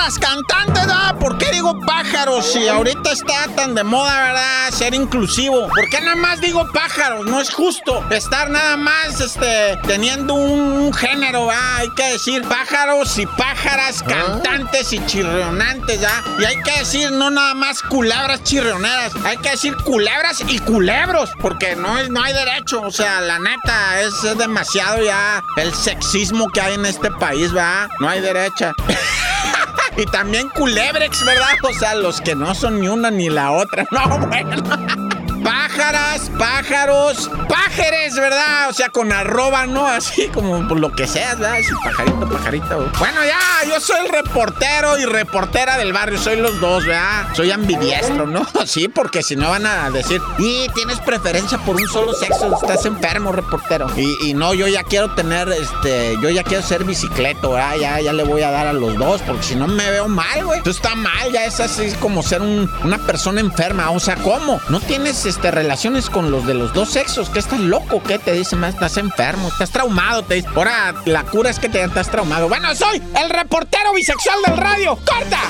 Pájaras, cantantes, ¿verdad? ¿Por qué digo pájaros si ahorita está tan de moda, verdad? Ser inclusivo. ¿Por qué nada más digo pájaros? No es justo estar nada más, este, teniendo un, género, ¿verdad? Hay que decir pájaros y pájaras, cantantes y chirrionantes, ¿ya? Y hay que decir no nada más culebras chirrioneras, hay que decir culebras y culebros, porque no, es, no hay derecho, o sea, la neta, es, es demasiado ya el sexismo que hay en este país, ¿verdad? No hay derecha. Y también culebrex, ¿verdad? O sea, los que no son ni una ni la otra. No, bueno. Pájaras, pájaros, pájeres, ¿verdad? O sea, con arroba, ¿no? Así como por lo que seas, ¿verdad? Así, pajarito, pajarito. Bueno, ya, yo soy el reportero y reportera del barrio, soy los dos, ¿verdad? Soy ambidiestro, ¿no? Sí, porque si no van a decir, y tienes preferencia por un solo sexo, estás enfermo, reportero. Y, no, yo ya quiero tener, este, yo ya quiero ser bicicleto, ¿verdad? Ya, ya le voy a dar a los dos, porque si no me veo mal, güey. Tú está mal, ya es así como ser una persona enferma. O sea, ¿cómo? No tienes este, relaciones con los de los dos sexos. ¿Qué estás loco? ¿Qué te dice más? Estás enfermo, estás traumado. Te dice. Ahora la cura es que te estás traumado. Bueno, soy el reportero bisexual del radio. ¡Corta!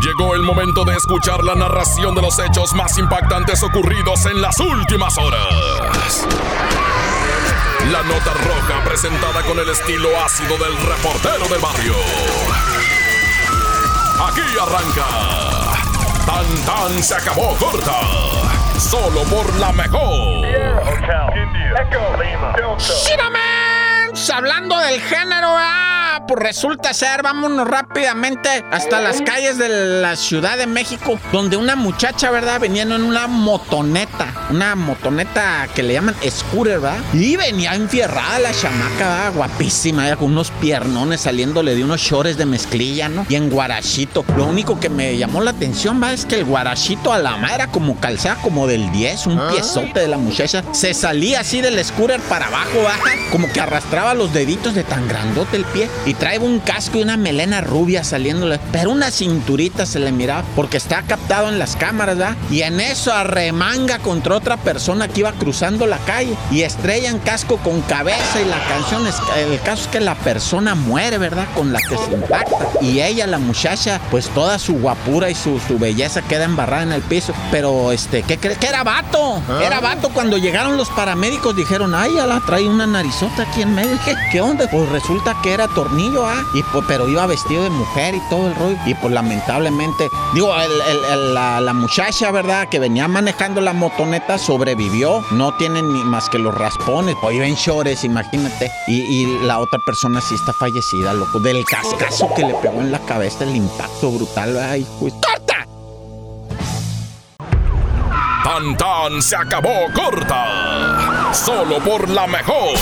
Llegó el momento de escuchar la narración de los hechos más impactantes ocurridos en las últimas horas. La nota roja presentada con el estilo ácido del reportero del barrio. Aquí arranca. Tan tan se acabó corta. Solo por la mejor. Hablando del género Pues resulta ser, vámonos rápidamente hasta las calles de la Ciudad de México, donde una muchacha, ¿verdad? Venía en una motoneta, una motoneta que le llaman scooter, ¿verdad? Y venía enfierrada la chamaca, ¿verdad? Guapísima, con unos piernones saliéndole de unos shorts de mezclilla, ¿no? Y en guarachito. Lo único que me llamó la atención, ¿va? Es que el guarachito a la madre era como calzada como del 10, un ah. piezote de la muchacha. Se salía así del scooter para abajo, baja, como que arrastraba los deditos de tan grandote el pie. Y trae un casco y una melena rubia saliéndole, pero una cinturita se le miraba porque está captado en las cámaras, ¿verdad? Y en eso arremanga contra otra persona que iba cruzando la calle y estrellan casco con cabeza y la canción es, el caso es que la persona muere, ¿verdad? Con la que se impacta. Y ella, la muchacha, pues toda su guapura y su, su belleza queda embarrada en el piso. Pero, este, ¿qué crees? Que era vato. Ah. Era vato. Cuando llegaron los paramédicos dijeron, ay, ya la trae una narizota aquí en medio. ¿Qué, qué onda? Pues resulta que era tornillo ¿ah? Y pues, pero iba vestido de mujer y todo el rollo. Y pues lamentablemente, digo, la, muchacha, ¿verdad? Que venía manejando la motoneta sobrevivió. No tiene ni más que los raspones. Pues iba en imagínate. Y, la otra persona sí está fallecida, loco. Del cascazo que le pegó en la cabeza, el impacto brutal. Ay, pues. ¡Corta! Tan tan se acabó corta. Solo por la mejor.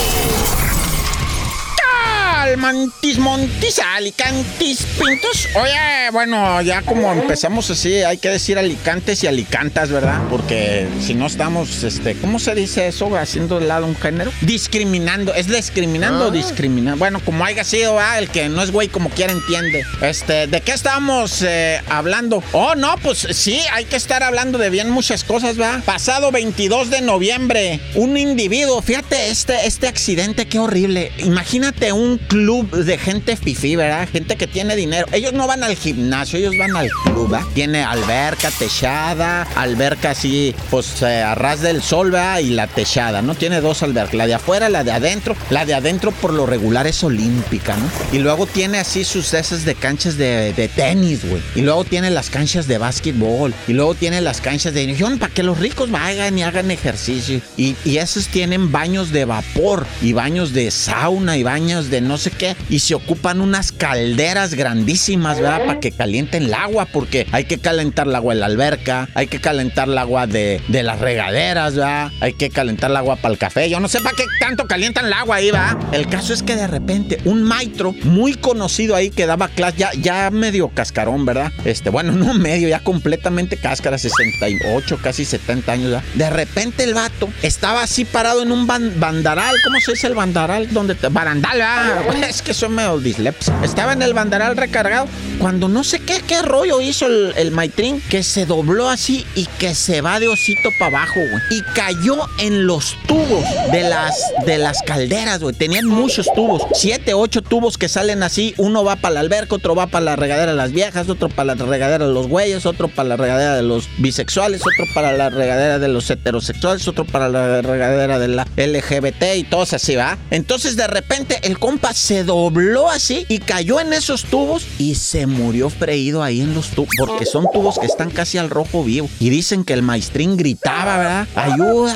Almantis, Montis, Alicantis, Pintos. Oye, bueno, ya como empezamos así, hay que decir Alicantes y Alicantas, ¿verdad? Porque si no estamos, este, ¿cómo se dice eso? Haciendo de lado un género. Discriminando. ¿Es discriminando o ah. discriminando? Bueno, como haya sido, ¿verdad? El que no es güey como quiera entiende. Este, ¿de qué estábamos eh, hablando? Oh, no, pues sí, hay que estar hablando de bien muchas cosas, ¿verdad? Pasado 22 de noviembre, un individuo, fíjate este, este accidente, qué horrible. Imagínate un club de gente fifi, ¿verdad? Gente que tiene dinero. Ellos no van al gimnasio, ellos van al club, ¿verdad? Tiene alberca, techada, alberca así, pues eh, a ras del sol, ¿verdad? Y la techada, ¿no? Tiene dos albercas, la de afuera, la de adentro. La de adentro por lo regular es olímpica, ¿no? Y luego tiene así sus esas de canchas de, tenis, güey. Y luego tiene las canchas de básquetbol. Y luego tiene las canchas de... Para que los ricos vayan y hagan ejercicio. Y, y esos tienen baños de vapor y baños de sauna y baños de no sé qué, y se ocupan unas calderas grandísimas, ¿verdad? Para que calienten el agua, porque hay que calentar el agua de la alberca, hay que calentar el agua de, de las regaderas, ¿verdad? Hay que calentar el agua para el café. Yo no sé para qué tanto calientan el agua ahí, ¿verdad? El caso es que de repente un maestro muy conocido ahí que daba clase, ya, ya medio cascarón, ¿verdad? Este, bueno, no medio, ya completamente cáscara, 68, casi 70 años, ¿verdad? De repente el vato estaba así parado en un bandaral, ¿cómo se dice el bandaral? Donde te, barandal, ¿verdad? es que soy medio dislepsia. Estaba en el banderal recargado cuando no sé qué, qué rollo hizo el, el maitrín que se dobló así y que se va de osito para abajo, güey. Y cayó en los tubos de las, de las calderas, güey. Tenían muchos tubos, siete, ocho tubos que salen así. Uno va para la alberca, otro va para la regadera de las viejas, otro para la regadera de los güeyes, otro para la regadera de los bisexuales, otro para la regadera de los heterosexuales, otro para la regadera de la LGBT y todos así, ¿va? Entonces de repente el compa se dobló así y cayó en esos tubos y se murió freído ahí en los tubos, porque son tubos que están casi al rojo vivo. Y dicen que el maestrín gritaba, ¿verdad? Ayuda,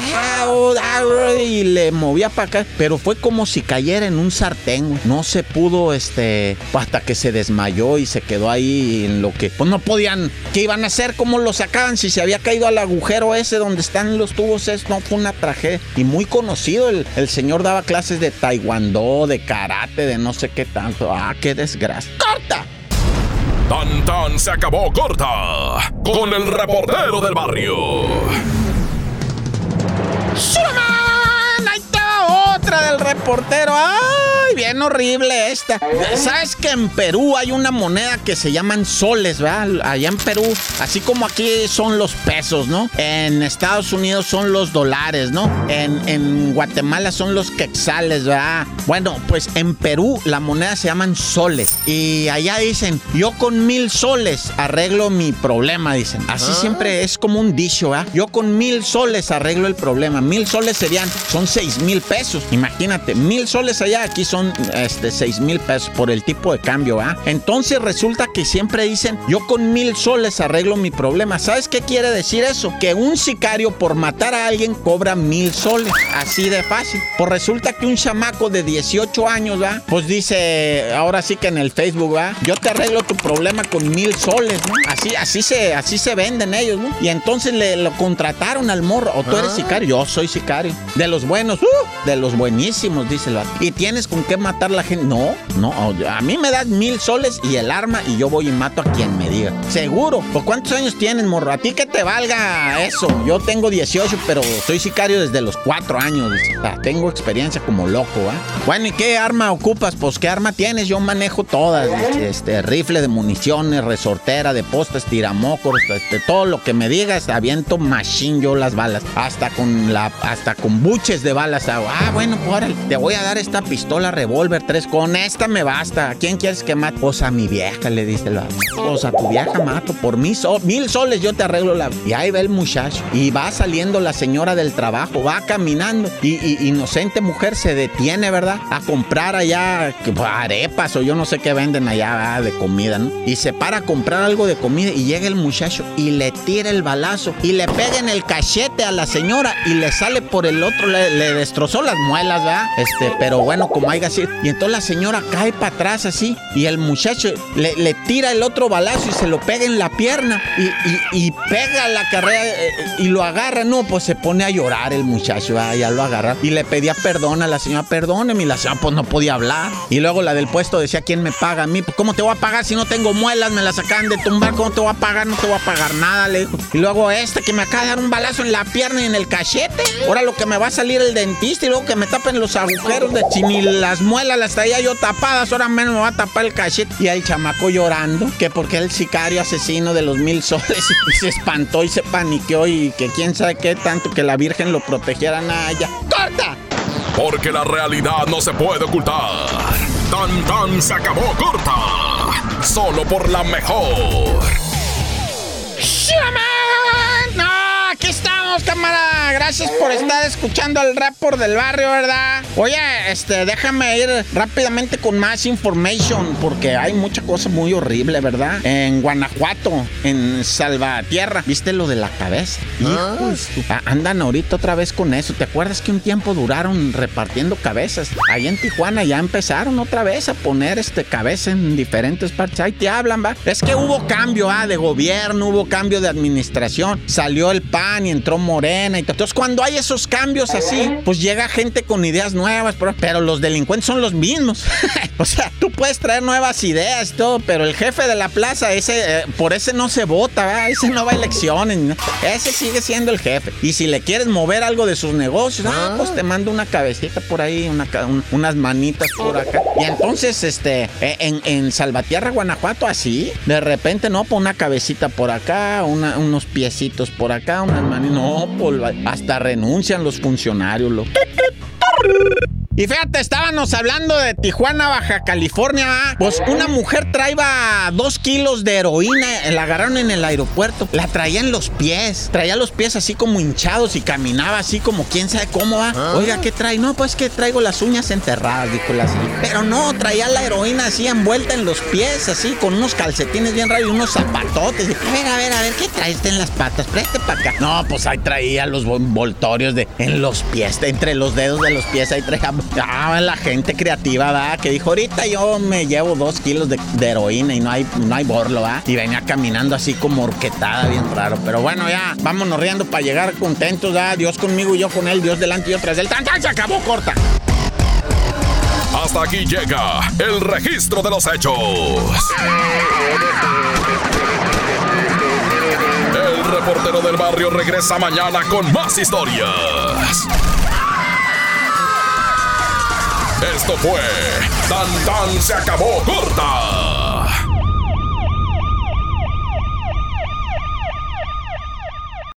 y le movía para acá, pero fue como si cayera en un sartén, no se pudo, este, hasta que se desmayó y se quedó ahí en lo que, pues no podían, ¿qué iban a hacer? ¿Cómo lo sacaban? Si se había caído al agujero ese donde están los tubos, es, no, fue una tragedia. Y muy conocido, el, el señor daba clases de taekwondo, de karate, de no sé qué tanto. Ah, qué desgracia. ¡Corta! Tan tan se acabó corta con el reportero del barrio. ¡Suraman! Ahí está otra del reportero. ¡Ay, bien horrible esta! ¿Sabes que en Perú hay una moneda que se llaman soles, ¿verdad? Allá en Perú, así como aquí son los pesos, ¿no? En Estados Unidos son los dólares, ¿no? En, en Guatemala son los quetzales, ¿verdad? Bueno, pues en Perú la moneda se llaman soles. Y allá dicen, yo con mil soles arreglo mi problema, dicen. Así siempre es como un dicho, ¿verdad? Yo con mil soles arreglo el problema. Mil soles serían, son seis mil pesos. Imagínate, mil soles allá, aquí son este, seis mil pesos por el tipo de cambio, ¿verdad? Entonces resulta que siempre dicen, yo con mil soles arreglo mi problema. ¿Sabes qué quiere decir eso? Que un sicario por matar a alguien cobra mil soles. Así de fácil. Pues resulta que un chamaco de 18 años, ¿va? Pues dice, ahora sí que en el Facebook, ¿va? Yo te arreglo tu problema con mil soles, ¿no? Así, así se, así se venden ellos, ¿no? Y entonces le lo contrataron al morro. ¿O tú eres sicario? Yo soy sicario. De los buenos, ¡uh! de los buenísimos, dice el vato. ¿Y tienes con qué matar la gente? No, no. A mí me das mil soles y el arma y yo voy y mato a quien me diga. Seguro. ¿Por cuántos años tienes, morro? A ti que te valga eso. Yo tengo 18, pero soy sicario desde los 4 años. O sea, tengo experiencia como loco, ¿ah? Bueno, ¿y qué arma ocupas? Pues, ¿qué arma tienes? Yo manejo todas. Este, rifle de municiones, resortera, de postes, tiramocos, este, todo lo que me digas, aviento machine yo las balas. Hasta con la, hasta con buches de balas. Ah, bueno, pues te voy a dar esta pistola revólver 3. Con esta me basta. ¿A quién quieres que mate? Pues a mi vieja, le dice el vato. Pues a tu vieja mato. Por mil, sol- mil soles yo te arreglo la. Y ahí va el muchacho. Y va saliendo la señora del trabajo, va caminando. Y, y- inocente mujer se detiene, ¿verdad? A comprar allá pues, arepas o yo no sé qué venden allá de comida, ¿no? Y se para a comprar algo de comida y llega el muchacho y le tira el balazo y le pega en el cachete a la señora y le sale por el otro, le, le destrozó las muelas, ¿verdad? Este, pero bueno, como Y entonces la señora cae para atrás así y el muchacho le, tira el otro balazo y se lo pega en la pierna y, pega la carrera eh, y lo agarra. No, pues se pone a llorar el muchacho, ¿verdad? ya lo agarra y le pedía perdón a la señora, perdóneme. Y la señora pues no podía hablar. Y luego la del puesto decía, ¿quién me paga a mí? Pues, ¿cómo te voy a pagar si no tengo muelas? Me las acaban de tumbar, ¿cómo te voy a pagar? No te voy a pagar nada, le dijo. Y luego este que me acaba de dar un balazo en la pierna y en el cachete. Ahora lo que me va a salir el dentista y luego que me tapen los agujeros de ni las muelas las traía yo tapadas, ahora menos me va a tapar el cachete. Y el chamaco llorando, que porque el sicario asesino de los mil soles y se espantó y se paniqueó y que quién sabe qué tanto que la Virgen lo protegiera nada ya. ¡Corta! Porque la realidad no se puede ocultar. Tan tan se acabó corta. Solo por la mejor. ¡Shaman! No, aquí estamos, Gracias por estar escuchando el report del barrio, ¿verdad? Oye, este, déjame ir rápidamente con más information, porque hay mucha cosa muy horrible, ¿verdad? En Guanajuato, en Salvatierra. ¿Viste lo de la cabeza? Hijos, ah, andan ahorita otra vez con eso. ¿Te acuerdas que un tiempo duraron repartiendo cabezas? Allá en Tijuana ya empezaron otra vez a poner este cabeza en diferentes partes. Ahí te hablan, va. Es que hubo cambio, ah, de gobierno, hubo cambio de administración. Salió el PAN y entró Morena y Entonces, cuando hay esos cambios así, pues llega gente con ideas nuevas, pero, los delincuentes son los mismos. o sea, tú puedes traer nuevas ideas y todo, pero el jefe de la plaza, ese, eh, por ese no se vota, ese no va a elecciones, ese sigue siendo el jefe. Y si le quieres mover algo de sus negocios, ah, pues te mando una cabecita por ahí, unas manitas por acá. Y entonces, este, e, en, en Salvatierra, Guanajuato, así, de repente, no, pues una cabecita por acá, unos piecitos por acá, unas manitas, no, pues hasta renuncian los funcionarios. Lo... Y fíjate, estábamos hablando de Tijuana, Baja California. Pues una mujer traía dos kilos de heroína, la agarraron en el aeropuerto. La traía en los pies. Traía los pies así como hinchados y caminaba así como quién sabe cómo va. Ah. Oiga, ¿qué trae? No, pues que traigo las uñas enterradas, dijo la señora. Pero no, traía la heroína así envuelta en los pies, así con unos calcetines bien raros y unos zapatotes. A ver, a ver, a ver, ¿qué traes en las patas? Preste para acá. No, pues ahí traía los envoltorios de en los pies, entre los dedos de los pies, ahí traía Ah, la gente creativa, ¿verdad? Que dijo, ahorita yo me llevo dos kilos de, heroína y no hay, no hay borlo, ¿verdad? Y venía caminando así como orquetada, bien raro. Pero bueno, ya, vámonos riendo para llegar contentos, ¿verdad? Dios conmigo y yo con él, Dios delante y yo tras él. ¡Tan, tan! Se acabó, corta. Hasta aquí llega el registro de los hechos. El reportero del barrio regresa mañana con más historias. Esto fue Tan Tan se acabó corta